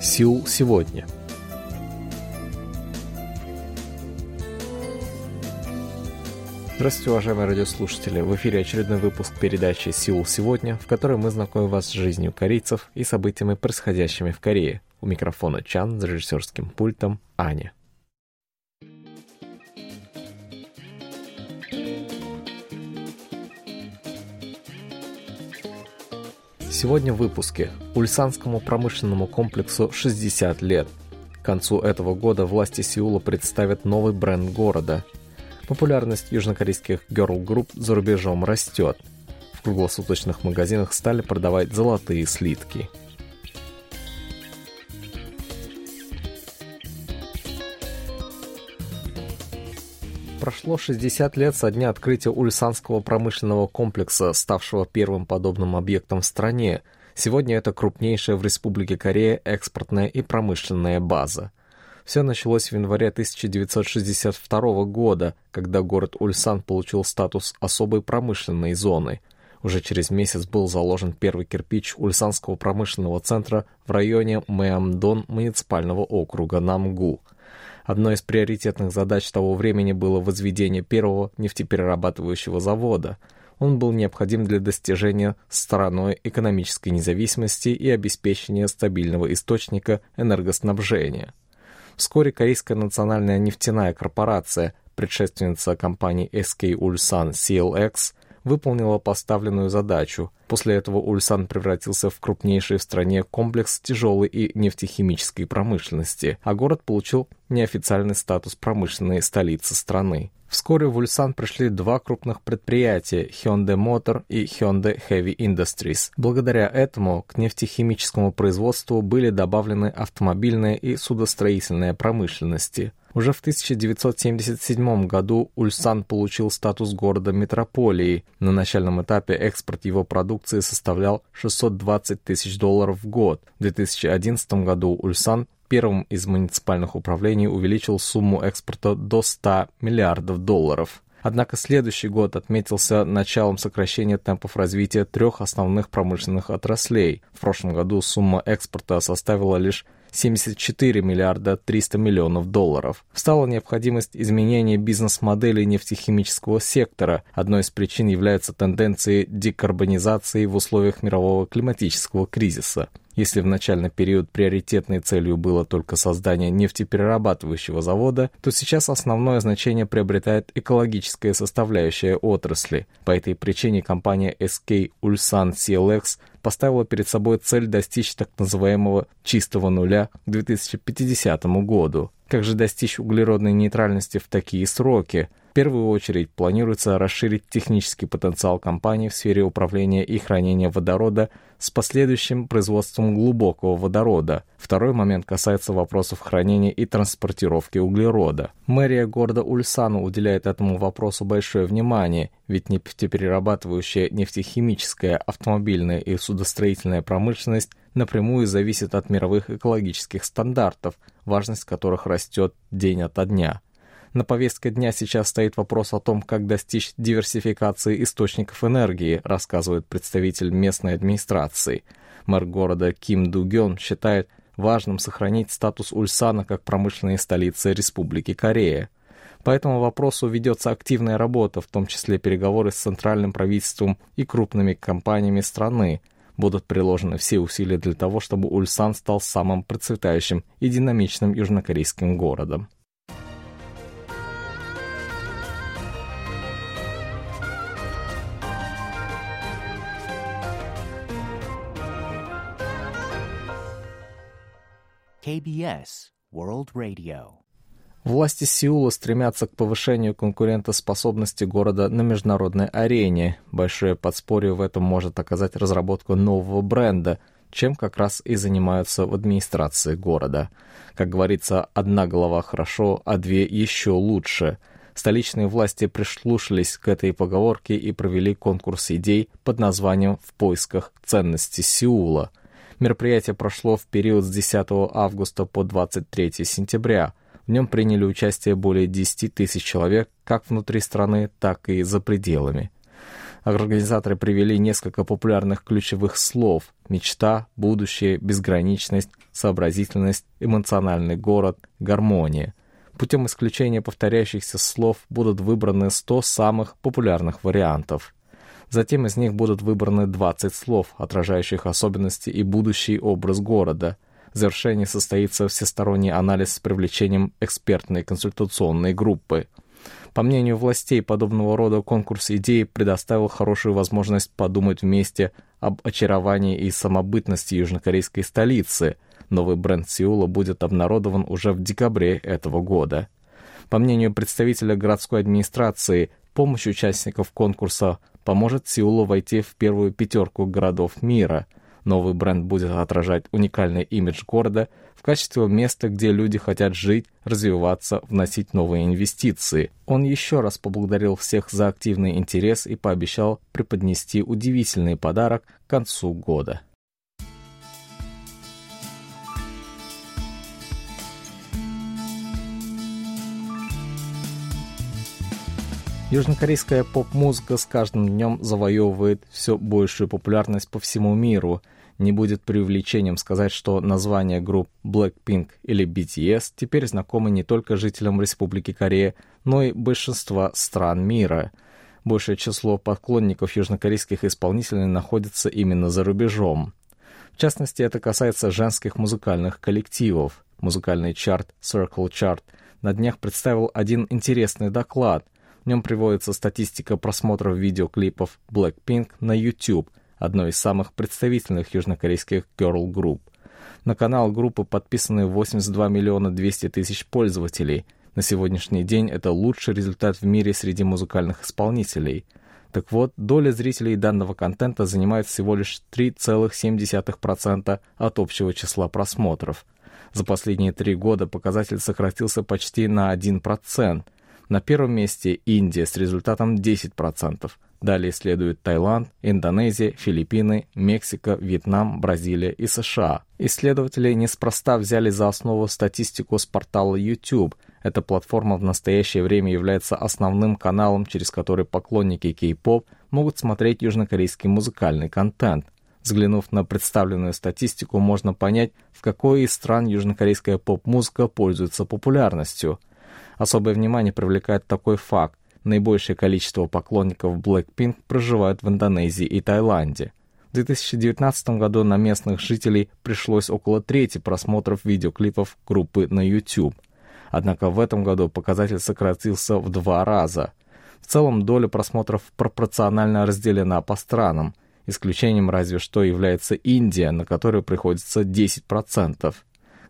Сеул сегодня. Здравствуйте, уважаемые радиослушатели! В эфире очередной выпуск передачи «Сеул сегодня», в которой мы знакомим вас с жизнью корейцев и событиями, происходящими в Корее. У микрофона Чан, с режиссерским пультом Аня. Сегодня в выпуске. Ульсанскому промышленному комплексу 60 лет. К концу этого года власти Сеула представят новый бренд города. Популярность южнокорейских girl-групп за рубежом растет. В круглосуточных магазинах стали продавать золотые слитки – Прошло 60 лет со дня открытия Ульсанского промышленного комплекса, ставшего первым подобным объектом в стране. Сегодня это крупнейшая в Республике Корея экспортная и промышленная база. Все началось в январе 1962 года, когда город Ульсан получил статус особой промышленной зоны. Уже через месяц был заложен первый кирпич Ульсанского промышленного центра в районе Мэамдон муниципального округа Намгу – Одной из приоритетных задач того времени было возведение первого нефтеперерабатывающего завода. Он был необходим для достижения страной экономической независимости и обеспечения стабильного источника энергоснабжения. Вскоре Корейская национальная нефтяная корпорация, предшественница компании SK Ulsan CLX, выполнила поставленную задачу. После этого Ульсан превратился в крупнейший в стране комплекс тяжелой и нефтехимической промышленности, а город получил неофициальный статус промышленной столицы страны. Вскоре в Ульсан пришли два крупных предприятия Hyundai Motor и Hyundai Heavy Industries. Благодаря этому к нефтехимическому производству были добавлены автомобильная и судостроительная промышленности. Уже в 1977 году Ульсан получил статус города-метрополии. На начальном этапе экспорт его продукции составлял 620 тысяч долларов в год. В 2011 году Ульсан первым из муниципальных управлений увеличил сумму экспорта до 100 миллиардов долларов. Однако следующий год отметился началом сокращения темпов развития трех основных промышленных отраслей. В прошлом году сумма экспорта составила лишь 74 миллиарда 300 миллионов долларов. Стала необходимость изменения бизнес-модели нефтехимического сектора. Одной из причин является тенденции декарбонизации в условиях мирового климатического кризиса. Если в начальный период приоритетной целью было только создание нефтеперерабатывающего завода, то сейчас основное значение приобретает экологическая составляющая отрасли. По этой причине компания SK Ulsan CLX поставила перед собой цель достичь так называемого «чистого нуля» к 2050 году. Как же достичь углеродной нейтральности в такие сроки? В первую очередь планируется расширить технический потенциал компании в сфере управления и хранения водорода с последующим производством глубокого водорода. Второй момент касается вопросов хранения и транспортировки углерода. Мэрия города Ульсану уделяет этому вопросу большое внимание, ведь нефтеперерабатывающая нефтехимическая, автомобильная и судостроительная промышленность напрямую зависит от мировых экологических стандартов, важность которых растет день ото дня. На повестке дня сейчас стоит вопрос о том, как достичь диверсификации источников энергии, рассказывает представитель местной администрации. Мэр города Ким Дугён считает важным сохранить статус Ульсана как промышленной столицы Республики Корея. По этому вопросу ведется активная работа, в том числе переговоры с центральным правительством и крупными компаниями страны. Будут приложены все усилия для того, чтобы Ульсан стал самым процветающим и динамичным южнокорейским городом. KBS World Radio. Власти Сеула стремятся к повышению конкурентоспособности города на международной арене. Большое подспорье в этом может оказать разработка нового бренда, чем как раз и занимаются в администрации города. Как говорится, одна голова хорошо, а две еще лучше. Столичные власти прислушались к этой поговорке и провели конкурс идей под названием «В поисках ценности Сеула». Мероприятие прошло в период с 10 августа по 23 сентября. В нем приняли участие более 10 тысяч человек как внутри страны, так и за пределами. Организаторы привели несколько популярных ключевых слов «мечта», «будущее», «безграничность», «сообразительность», «эмоциональный город», «гармония». Путем исключения повторяющихся слов будут выбраны 100 самых популярных вариантов. Затем из них будут выбраны 20 слов, отражающих особенности и будущий образ города. В завершении состоится всесторонний анализ с привлечением экспертной консультационной группы. По мнению властей, подобного рода конкурс идей предоставил хорошую возможность подумать вместе об очаровании и самобытности южнокорейской столицы – Новый бренд Сеула будет обнародован уже в декабре этого года. По мнению представителя городской администрации, помощь участников конкурса поможет Сеулу войти в первую пятерку городов мира. Новый бренд будет отражать уникальный имидж города в качестве места, где люди хотят жить, развиваться, вносить новые инвестиции. Он еще раз поблагодарил всех за активный интерес и пообещал преподнести удивительный подарок к концу года. Южнокорейская поп-музыка с каждым днем завоевывает все большую популярность по всему миру. Не будет преувеличением сказать, что название групп Blackpink или BTS теперь знакомы не только жителям Республики Корея, но и большинства стран мира. Большее число поклонников южнокорейских исполнителей находится именно за рубежом. В частности, это касается женских музыкальных коллективов. Музыкальный чарт Circle Chart на днях представил один интересный доклад – нем приводится статистика просмотров видеоклипов Blackpink на YouTube, одной из самых представительных южнокорейских girl-групп. На канал группы подписаны 82 миллиона 200 тысяч пользователей. На сегодняшний день это лучший результат в мире среди музыкальных исполнителей. Так вот, доля зрителей данного контента занимает всего лишь 3,7% от общего числа просмотров. За последние три года показатель сократился почти на 1%. На первом месте Индия с результатом 10%. Далее следуют Таиланд, Индонезия, Филиппины, Мексика, Вьетнам, Бразилия и США. Исследователи неспроста взяли за основу статистику с портала YouTube. Эта платформа в настоящее время является основным каналом, через который поклонники кей-поп могут смотреть южнокорейский музыкальный контент. Взглянув на представленную статистику, можно понять, в какой из стран южнокорейская поп-музыка пользуется популярностью – Особое внимание привлекает такой факт. Наибольшее количество поклонников Blackpink проживают в Индонезии и Таиланде. В 2019 году на местных жителей пришлось около трети просмотров видеоклипов группы на YouTube. Однако в этом году показатель сократился в два раза. В целом доля просмотров пропорционально разделена по странам. Исключением разве что является Индия, на которую приходится 10%.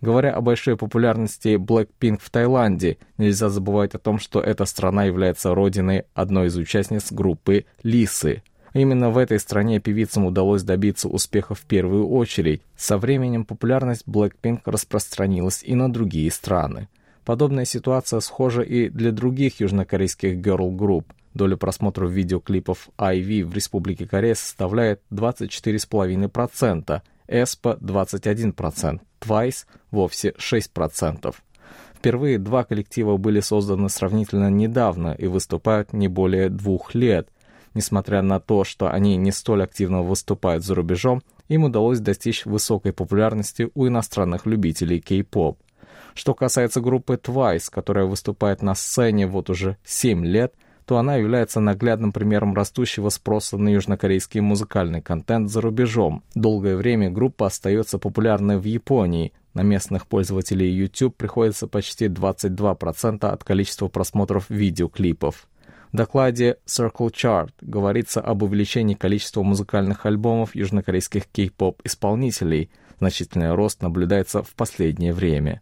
Говоря о большой популярности Blackpink в Таиланде, нельзя забывать о том, что эта страна является родиной одной из участниц группы «Лисы». Именно в этой стране певицам удалось добиться успеха в первую очередь. Со временем популярность Blackpink распространилась и на другие страны. Подобная ситуация схожа и для других южнокорейских girl-групп. Доля просмотров видеоклипов IV в Республике Корея составляет 24,5%, ESPA 21%, Twice вовсе 6%. Впервые два коллектива были созданы сравнительно недавно и выступают не более двух лет. Несмотря на то, что они не столь активно выступают за рубежом, им удалось достичь высокой популярности у иностранных любителей кей-поп. Что касается группы Twice, которая выступает на сцене вот уже 7 лет – то она является наглядным примером растущего спроса на южнокорейский музыкальный контент за рубежом. Долгое время группа остается популярной в Японии. На местных пользователей YouTube приходится почти 22% от количества просмотров видеоклипов. В докладе Circle Chart говорится об увеличении количества музыкальных альбомов южнокорейских кей-поп исполнителей. Значительный рост наблюдается в последнее время.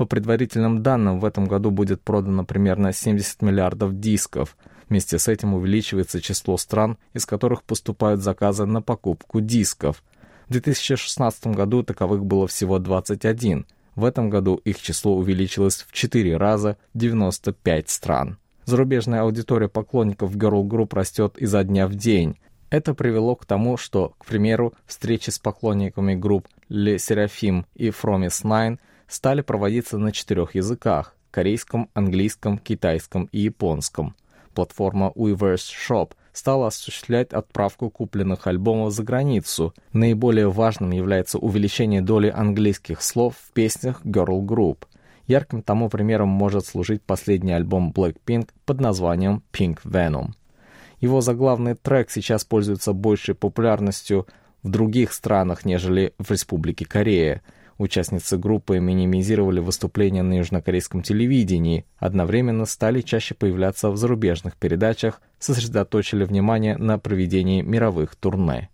По предварительным данным, в этом году будет продано примерно 70 миллиардов дисков. Вместе с этим увеличивается число стран, из которых поступают заказы на покупку дисков. В 2016 году таковых было всего 21. В этом году их число увеличилось в 4 раза – 95 стран. Зарубежная аудитория поклонников Girl Group растет изо дня в день. Это привело к тому, что, к примеру, встречи с поклонниками групп Le Seraphim и Fromis Nine – стали проводиться на четырех языках – корейском, английском, китайском и японском. Платформа Weverse Shop стала осуществлять отправку купленных альбомов за границу. Наиболее важным является увеличение доли английских слов в песнях Girl Group. Ярким тому примером может служить последний альбом Blackpink под названием Pink Venom. Его заглавный трек сейчас пользуется большей популярностью в других странах, нежели в Республике Корея. Участницы группы минимизировали выступления на южнокорейском телевидении, одновременно стали чаще появляться в зарубежных передачах, сосредоточили внимание на проведении мировых турне.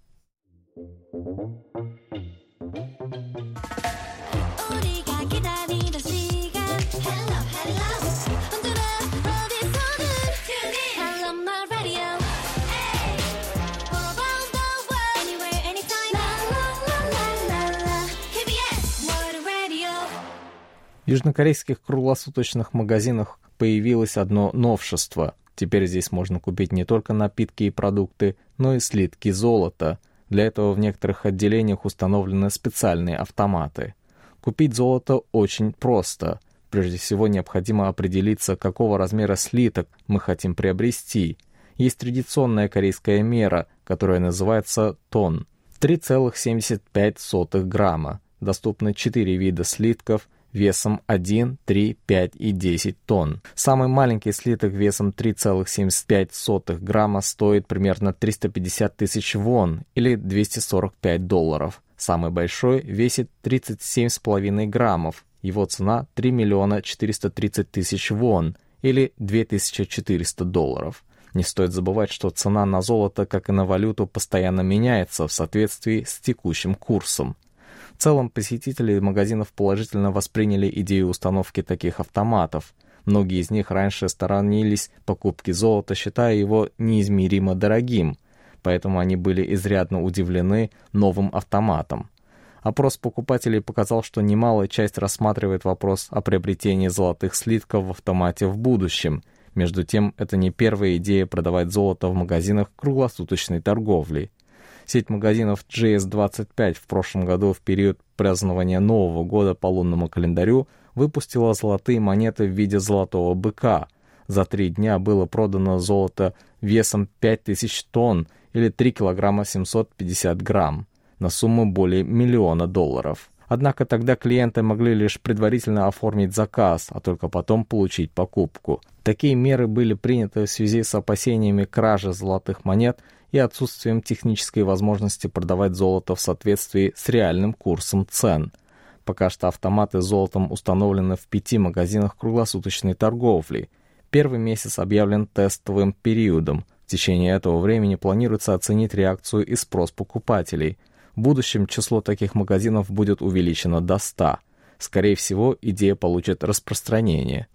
В южнокорейских круглосуточных магазинах появилось одно новшество. Теперь здесь можно купить не только напитки и продукты, но и слитки золота. Для этого в некоторых отделениях установлены специальные автоматы. Купить золото очень просто. Прежде всего необходимо определиться, какого размера слиток мы хотим приобрести. Есть традиционная корейская мера, которая называется тон. 3,75 грамма. Доступны 4 вида слитков – весом 1, 3, 5 и 10 тонн. Самый маленький слиток весом 3,75 грамма стоит примерно 350 тысяч вон или 245 долларов. Самый большой весит 37,5 граммов. Его цена 3 миллиона 430 тысяч вон или 2400 долларов. Не стоит забывать, что цена на золото, как и на валюту, постоянно меняется в соответствии с текущим курсом. В целом, посетители магазинов положительно восприняли идею установки таких автоматов. Многие из них раньше сторонились покупки золота, считая его неизмеримо дорогим, поэтому они были изрядно удивлены новым автоматом. Опрос покупателей показал, что немалая часть рассматривает вопрос о приобретении золотых слитков в автомате в будущем. Между тем, это не первая идея продавать золото в магазинах круглосуточной торговли. Сеть магазинов GS25 в прошлом году в период празднования Нового года по лунному календарю выпустила золотые монеты в виде золотого быка. За три дня было продано золото весом 5000 тонн или 3 килограмма 750 грамм на сумму более миллиона долларов. Однако тогда клиенты могли лишь предварительно оформить заказ, а только потом получить покупку. Такие меры были приняты в связи с опасениями кражи золотых монет и отсутствием технической возможности продавать золото в соответствии с реальным курсом цен. Пока что автоматы с золотом установлены в пяти магазинах круглосуточной торговли. Первый месяц объявлен тестовым периодом. В течение этого времени планируется оценить реакцию и спрос покупателей. В будущем число таких магазинов будет увеличено до 100. Скорее всего, идея получит распространение.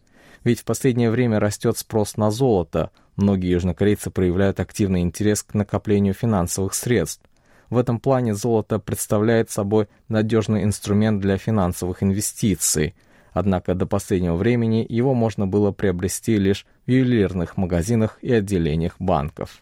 Ведь в последнее время растет спрос на золото, многие южнокорейцы проявляют активный интерес к накоплению финансовых средств. В этом плане золото представляет собой надежный инструмент для финансовых инвестиций. Однако до последнего времени его можно было приобрести лишь в ювелирных магазинах и отделениях банков.